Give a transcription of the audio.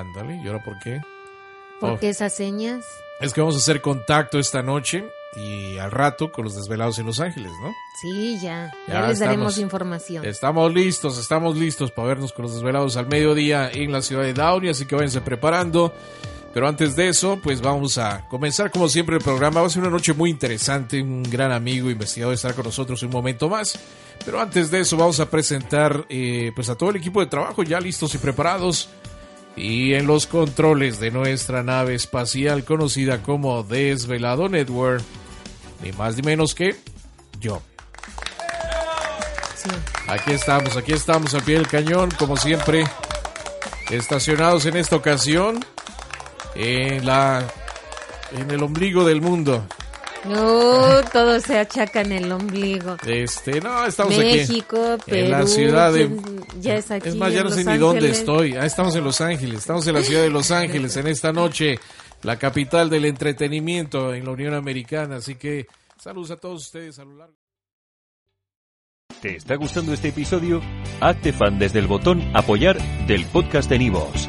Ándale, ¿y ahora por qué? ¿Por Oh. esas señas? Es que vamos a hacer contacto esta noche y al rato con los desvelados en Los Ángeles, ¿no? Sí, ya. Ya, Ya les daremos estamos- información. Estamos listos, estamos listos para vernos con los desvelados al mediodía en la ciudad de Downey, así que váyanse preparando. Pero antes de eso, pues vamos a comenzar como siempre el programa. Va a ser una noche muy interesante, un gran amigo investigador estará con nosotros un momento más. Pero antes de eso vamos a presentar eh, pues a todo el equipo de trabajo ya listos y preparados. Y en los controles de nuestra nave espacial conocida como Desvelado Network, ni más ni menos que yo. Sí. Aquí estamos, aquí estamos al pie del cañón, como siempre, estacionados en esta ocasión en la en el ombligo del mundo. No, todo se achaca en el ombligo. Este, no, estamos aquí México, Perú. en la ciudad de ¿quién ya es aquí. Es más, ya no sé Los ni dónde Ángeles? estoy. Ah, estamos en Los Ángeles, estamos en la ciudad de Los Ángeles en esta noche, la capital del entretenimiento en la Unión Americana, así que saludos a todos ustedes a lo largo ¿Te está gustando este episodio? Hazte fan desde el botón Apoyar del podcast de Nivos.